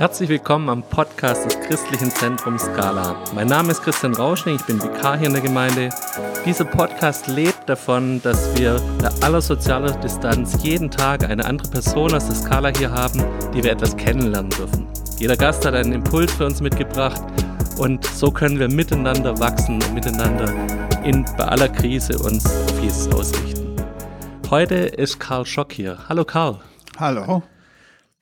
Herzlich willkommen am Podcast des Christlichen Zentrums Scala. Mein Name ist Christian Rauschning, ich bin Vikar hier in der Gemeinde. Dieser Podcast lebt davon, dass wir bei aller sozialer Distanz jeden Tag eine andere Person aus der Scala hier haben, die wir etwas kennenlernen dürfen. Jeder Gast hat einen Impuls für uns mitgebracht und so können wir miteinander wachsen und miteinander in, bei aller Krise uns auf Jesus ausrichten. Heute ist Karl Schock hier. Hallo Karl. Hallo.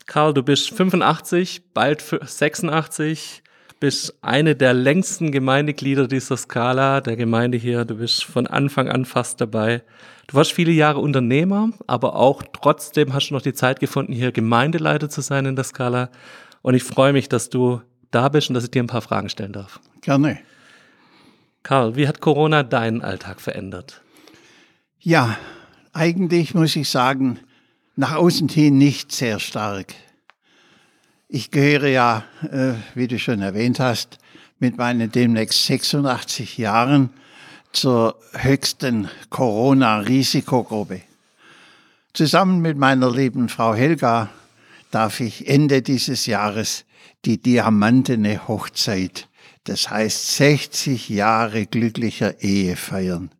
Karl, du bist 85, bald 86, bist eine der längsten Gemeindeglieder dieser Skala, der Gemeinde hier. Du bist von Anfang an fast dabei. Du warst viele Jahre Unternehmer, aber auch trotzdem hast du noch die Zeit gefunden, hier Gemeindeleiter zu sein in der Skala. Und ich freue mich, dass du da bist und dass ich dir ein paar Fragen stellen darf. Gerne. Karl, wie hat Corona deinen Alltag verändert? Ja, eigentlich muss ich sagen, nach außen hin nicht sehr stark. Ich gehöre ja, äh, wie du schon erwähnt hast, mit meinen demnächst 86 Jahren zur höchsten Corona-Risikogruppe. Zusammen mit meiner lieben Frau Helga darf ich Ende dieses Jahres die diamantene Hochzeit, das heißt 60 Jahre glücklicher Ehe feiern.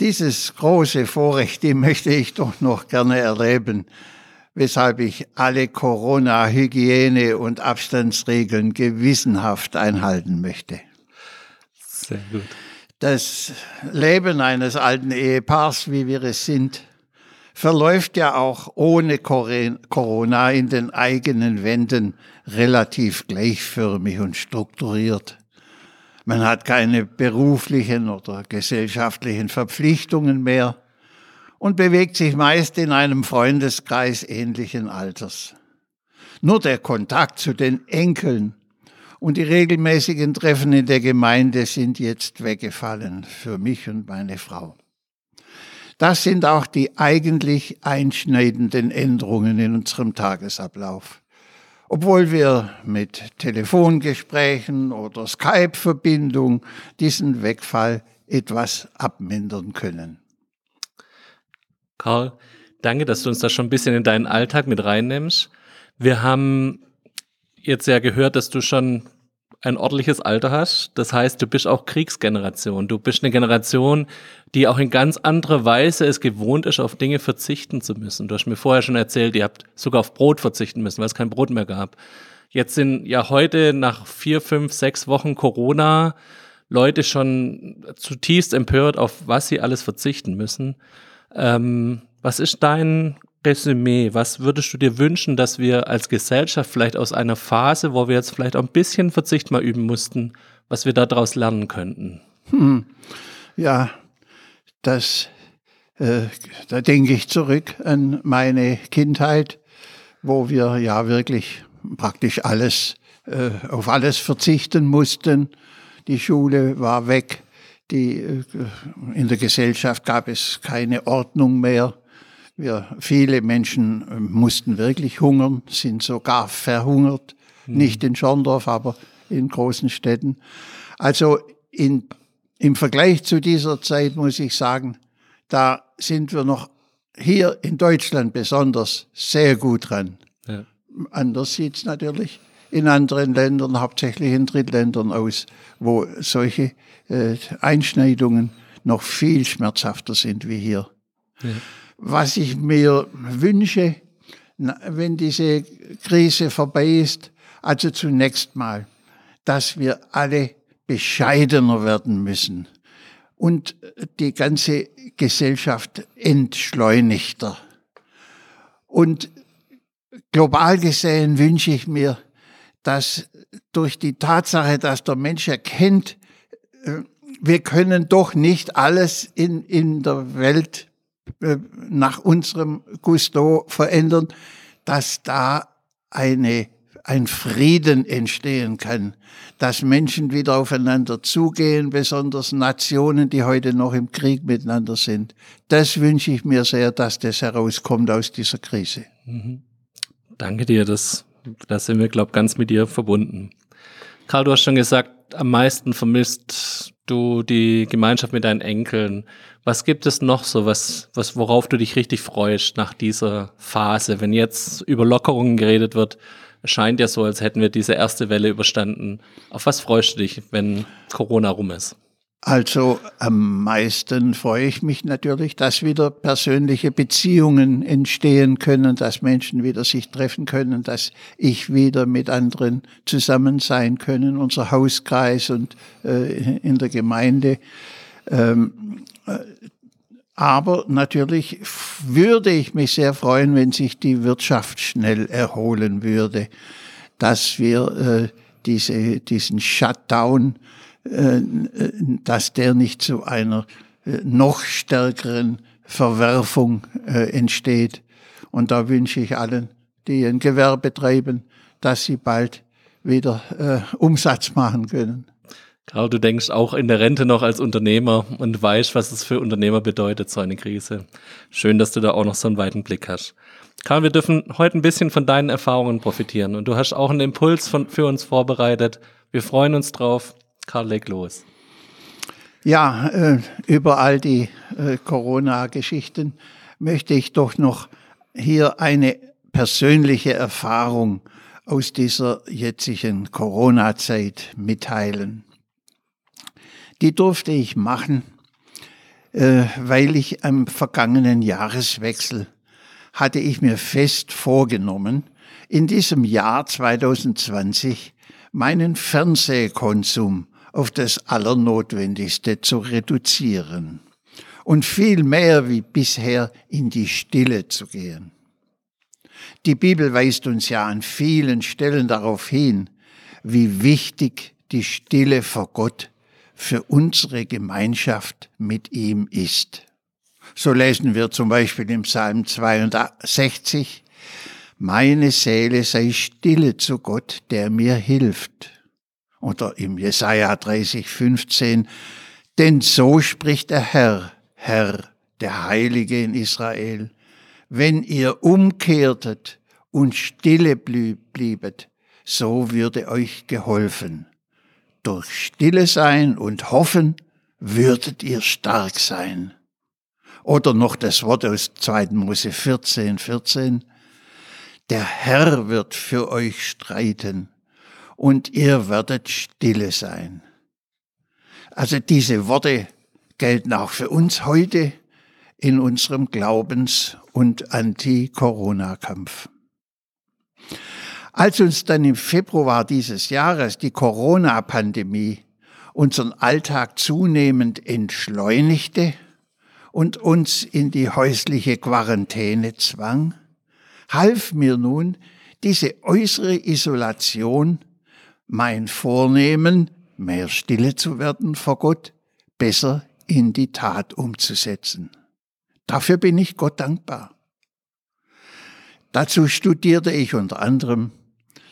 Dieses große Vorrecht, die möchte ich doch noch gerne erleben, weshalb ich alle Corona-Hygiene- und Abstandsregeln gewissenhaft einhalten möchte. Sehr gut. Das Leben eines alten Ehepaars, wie wir es sind, verläuft ja auch ohne Corona in den eigenen Wänden relativ gleichförmig und strukturiert. Man hat keine beruflichen oder gesellschaftlichen Verpflichtungen mehr und bewegt sich meist in einem Freundeskreis ähnlichen Alters. Nur der Kontakt zu den Enkeln und die regelmäßigen Treffen in der Gemeinde sind jetzt weggefallen für mich und meine Frau. Das sind auch die eigentlich einschneidenden Änderungen in unserem Tagesablauf obwohl wir mit Telefongesprächen oder Skype-Verbindung diesen Wegfall etwas abmindern können. Karl, danke, dass du uns da schon ein bisschen in deinen Alltag mit reinnimmst. Wir haben jetzt ja gehört, dass du schon ein ordentliches Alter hast. Das heißt, du bist auch Kriegsgeneration. Du bist eine Generation, die auch in ganz anderer Weise es gewohnt ist, auf Dinge verzichten zu müssen. Du hast mir vorher schon erzählt, ihr habt sogar auf Brot verzichten müssen, weil es kein Brot mehr gab. Jetzt sind ja heute nach vier, fünf, sechs Wochen Corona Leute schon zutiefst empört, auf was sie alles verzichten müssen. Ähm, was ist dein Resümee, was würdest du dir wünschen, dass wir als Gesellschaft vielleicht aus einer Phase, wo wir jetzt vielleicht auch ein bisschen Verzicht mal üben mussten, was wir daraus lernen könnten? Hm. Ja, das, äh, da denke ich zurück an meine Kindheit, wo wir ja wirklich praktisch alles, äh, auf alles verzichten mussten. Die Schule war weg, die, äh, in der Gesellschaft gab es keine Ordnung mehr. Wir, viele Menschen äh, mussten wirklich hungern, sind sogar verhungert. Mhm. Nicht in Schorndorf, aber in großen Städten. Also in, im Vergleich zu dieser Zeit muss ich sagen, da sind wir noch hier in Deutschland besonders sehr gut dran. Ja. Anders sieht's natürlich in anderen Ländern, hauptsächlich in Drittländern aus, wo solche äh, Einschneidungen noch viel schmerzhafter sind wie hier. Ja was ich mir wünsche, wenn diese Krise vorbei ist. Also zunächst mal, dass wir alle bescheidener werden müssen und die ganze Gesellschaft entschleunigter. Und global gesehen wünsche ich mir, dass durch die Tatsache, dass der Mensch erkennt, äh, wir können doch nicht alles in, in der Welt äh, nach unserem Gusto verändern, dass da eine, ein Frieden entstehen kann, dass Menschen wieder aufeinander zugehen, besonders Nationen, die heute noch im Krieg miteinander sind. Das wünsche ich mir sehr, dass das herauskommt aus dieser Krise. Mhm. Danke dir, das, das sind wir, glaube ich, ganz mit dir verbunden. Karl, du hast schon gesagt, am meisten vermisst du die Gemeinschaft mit deinen Enkeln. Was gibt es noch so, was, was, worauf du dich richtig freust nach dieser Phase? Wenn jetzt über Lockerungen geredet wird, scheint ja so, als hätten wir diese erste Welle überstanden. Auf was freust du dich, wenn Corona rum ist? Also am meisten freue ich mich natürlich, dass wieder persönliche Beziehungen entstehen können, dass Menschen wieder sich treffen können, dass ich wieder mit anderen zusammen sein können, unser Hauskreis und äh, in der Gemeinde. Ähm, äh, aber natürlich würde ich mich sehr freuen, wenn sich die Wirtschaft schnell erholen würde, dass wir äh, diese, diesen Shutdown dass der nicht zu einer äh, noch stärkeren Verwerfung äh, entsteht. Und da wünsche ich allen, die ein Gewerbe treiben, dass sie bald wieder Umsatz machen können. Karl, du denkst auch in der Rente noch als Unternehmer und weißt, was es für Unternehmer bedeutet, so eine Krise. Schön, dass du da auch noch so einen weiten Blick hast. Karl, wir dürfen heute ein bisschen von deinen Erfahrungen profitieren und du hast auch einen Impuls von, für uns vorbereitet. Wir freuen uns drauf. Karl, leg los. Ja, äh, über all die äh, Corona-Geschichten möchte ich doch noch hier eine persönliche Erfahrung aus dieser jetzigen Corona-Zeit mitteilen. Die durfte ich machen, äh, weil ich am vergangenen Jahreswechsel hatte ich mir fest vorgenommen, in diesem Jahr 2020 meinen Fernsehkonsum auf das Allernotwendigste zu reduzieren und viel mehr wie bisher in die Stille zu gehen. Die Bibel weist uns ja an vielen Stellen darauf hin, wie wichtig die Stille vor Gott für unsere Gemeinschaft mit ihm ist. So lesen wir zum Beispiel im Psalm 62, Meine Seele sei stille zu Gott, der mir hilft oder im Jesaja 30, 15, denn so spricht der Herr, Herr, der Heilige in Israel, wenn ihr umkehrtet und stille bliebet, so würde euch geholfen. Durch stille sein und hoffen würdet ihr stark sein. Oder noch das Wort aus 2. Mose 14, 14. Der Herr wird für euch streiten und ihr werdet stille sein. Also diese Worte gelten auch für uns heute in unserem Glaubens- und Anti-Corona-Kampf. Als uns dann im Februar dieses Jahres die Corona-Pandemie unseren Alltag zunehmend entschleunigte und uns in die häusliche Quarantäne zwang, half mir nun diese äußere Isolation mein Vornehmen, mehr stille zu werden vor Gott, besser in die Tat umzusetzen. Dafür bin ich Gott dankbar. Dazu studierte ich unter anderem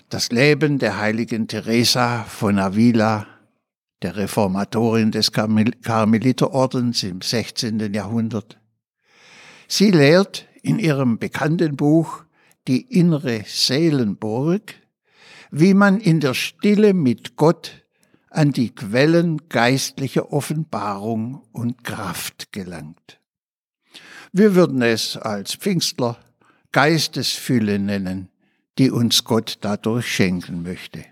das Leben der heiligen Teresa von Avila, der Reformatorin des Karmeliterordens im 16. Jahrhundert. Sie lehrt in ihrem bekannten Buch Die innere Seelenburg wie man in der Stille mit Gott an die Quellen geistlicher Offenbarung und Kraft gelangt. Wir würden es als Pfingstler Geistesfülle nennen, die uns Gott dadurch schenken möchte.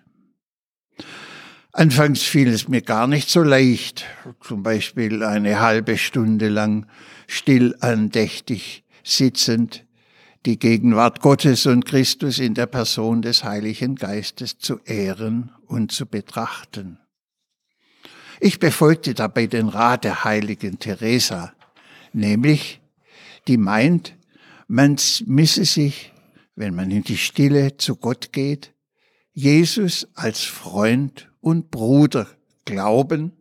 Anfangs fiel es mir gar nicht so leicht, zum Beispiel eine halbe Stunde lang still andächtig sitzend die Gegenwart Gottes und Christus in der Person des Heiligen Geistes zu ehren und zu betrachten. Ich befolgte dabei den Rat der heiligen Teresa, nämlich, die meint, man müsse sich, wenn man in die Stille zu Gott geht, Jesus als Freund und Bruder glauben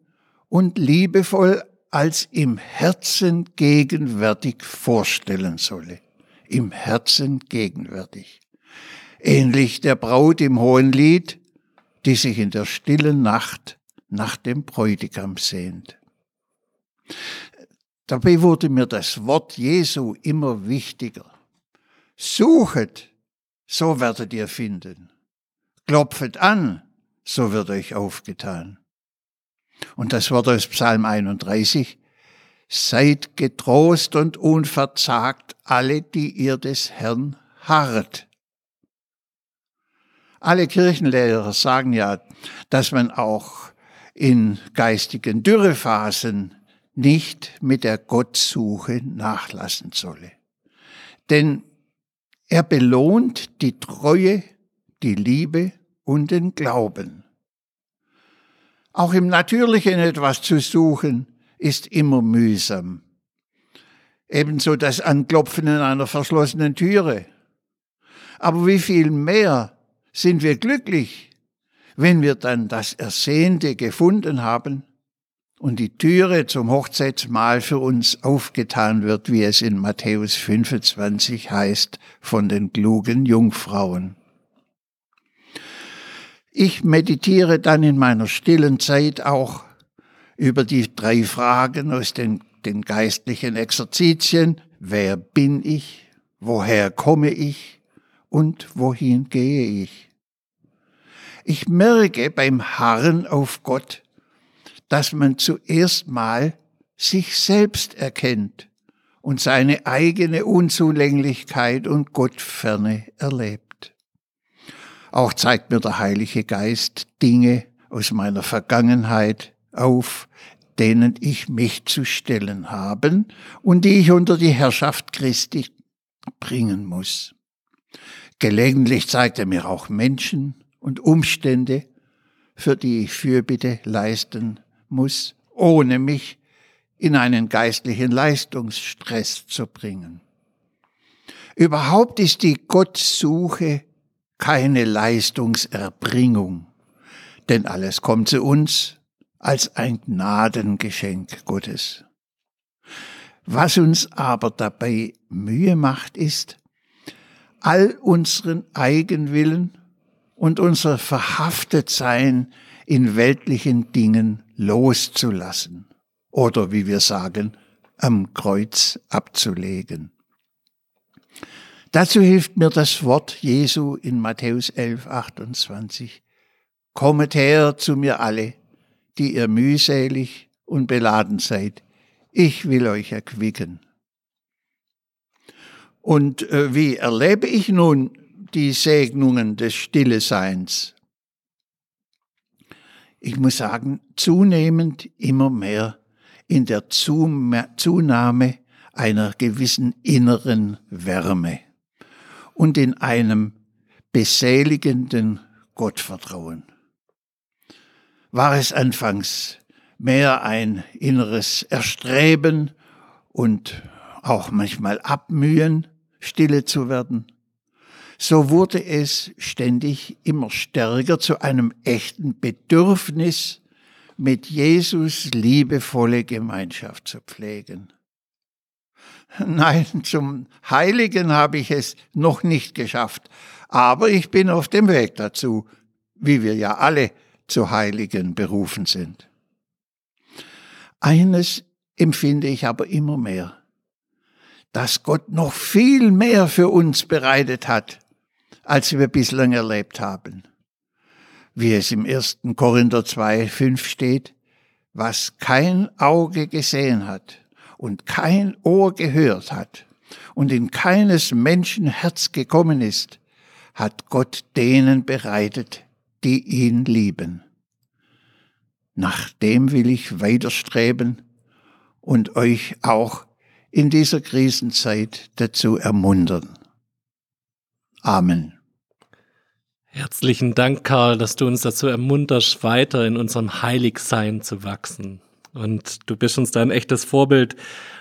und liebevoll als im Herzen gegenwärtig vorstellen solle im Herzen gegenwärtig. Ähnlich der Braut im hohen Lied, die sich in der stillen Nacht nach dem Bräutigam sehnt. Dabei wurde mir das Wort Jesu immer wichtiger. Suchet, so werdet ihr finden. Klopfet an, so wird euch aufgetan. Und das Wort aus Psalm 31, Seid getrost und unverzagt alle, die ihr des Herrn harrt. Alle Kirchenlehrer sagen ja, dass man auch in geistigen Dürrephasen nicht mit der Gottsuche nachlassen solle. Denn er belohnt die Treue, die Liebe und den Glauben. Auch im Natürlichen etwas zu suchen, ist immer mühsam. Ebenso das Anklopfen in einer verschlossenen Türe. Aber wie viel mehr sind wir glücklich, wenn wir dann das Ersehnte gefunden haben und die Türe zum Hochzeitsmahl für uns aufgetan wird, wie es in Matthäus 25 heißt, von den klugen Jungfrauen. Ich meditiere dann in meiner stillen Zeit auch über die drei Fragen aus den, den geistlichen Exerzitien. Wer bin ich? Woher komme ich? Und wohin gehe ich? Ich merke beim Harren auf Gott, dass man zuerst mal sich selbst erkennt und seine eigene Unzulänglichkeit und Gottferne erlebt. Auch zeigt mir der Heilige Geist Dinge aus meiner Vergangenheit auf, denen ich mich zu stellen haben und die ich unter die Herrschaft Christi bringen muss. Gelegentlich zeigt er mir auch Menschen und Umstände, für die ich Fürbitte leisten muss, ohne mich in einen geistlichen Leistungsstress zu bringen. Überhaupt ist die Gottsuche keine Leistungserbringung, denn alles kommt zu uns als ein Gnadengeschenk Gottes. Was uns aber dabei Mühe macht, ist, all unseren Eigenwillen und unser Verhaftetsein in weltlichen Dingen loszulassen oder wie wir sagen, am Kreuz abzulegen. Dazu hilft mir das Wort Jesu in Matthäus 11, 28. Kommet her zu mir alle, die ihr mühselig und beladen seid. Ich will euch erquicken. Und äh, wie erlebe ich nun die Segnungen des Stille Seins? ich muss sagen, zunehmend immer mehr in der Zunahme einer gewissen inneren Wärme und in einem beseligenden Gottvertrauen. War es anfangs mehr ein inneres Erstreben und auch manchmal Abmühen, stille zu werden, so wurde es ständig immer stärker zu einem echten Bedürfnis, mit Jesus liebevolle Gemeinschaft zu pflegen. Nein, zum Heiligen habe ich es noch nicht geschafft, aber ich bin auf dem Weg dazu, wie wir ja alle zu Heiligen berufen sind. Eines empfinde ich aber immer mehr, dass Gott noch viel mehr für uns bereitet hat, als wir bislang erlebt haben. Wie es im 1. Korinther 2, 5 steht, was kein Auge gesehen hat und kein Ohr gehört hat und in keines Menschen Herz gekommen ist, hat Gott denen bereitet, die ihn lieben. Nach dem will ich weiterstreben und euch auch in dieser Krisenzeit dazu ermuntern. Amen. Herzlichen Dank, Karl, dass du uns dazu ermunterst, weiter in unserem Heiligsein zu wachsen. Und du bist uns da ein echtes Vorbild.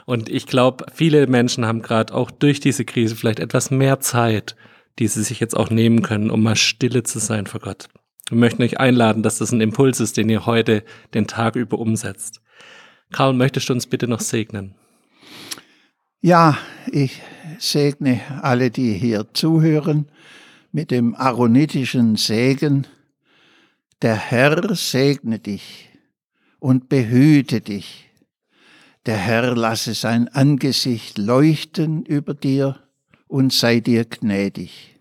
Und ich glaube, viele Menschen haben gerade auch durch diese Krise vielleicht etwas mehr Zeit, die sie sich jetzt auch nehmen können, um mal stille zu sein vor Gott. Wir möchten euch einladen, dass das ein Impuls ist, den ihr heute den Tag über umsetzt. Karl, möchtest du uns bitte noch segnen? Ja, ich segne alle, die hier zuhören, mit dem aaronitischen Segen. Der Herr segne dich und behüte dich. Der Herr lasse sein Angesicht leuchten über dir und sei dir gnädig.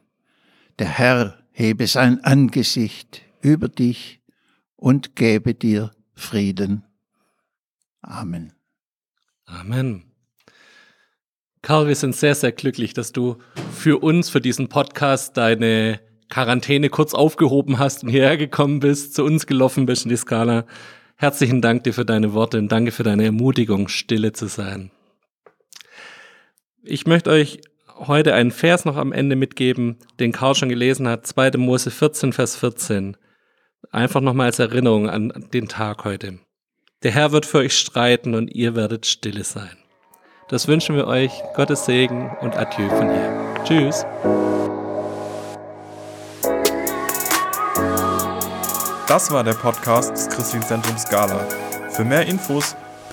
Der Herr hebe sein Angesicht über dich und gebe dir Frieden. Amen. Amen. Karl, wir sind sehr, sehr glücklich, dass du für uns, für diesen Podcast deine Quarantäne kurz aufgehoben hast und hierher gekommen bist, zu uns gelaufen bist in die Skala. Herzlichen Dank dir für deine Worte und danke für deine Ermutigung, stille zu sein. Ich möchte euch heute einen Vers noch am Ende mitgeben, den Karl schon gelesen hat, 2. Mose 14, Vers 14. Einfach nochmal als Erinnerung an den Tag heute. Der Herr wird für euch streiten und ihr werdet stille sein. Das wünschen wir euch. Gottes Segen und Adieu von hier. Tschüss. Das war der Podcast des Christlichen Zentrums Scala. Für mehr Infos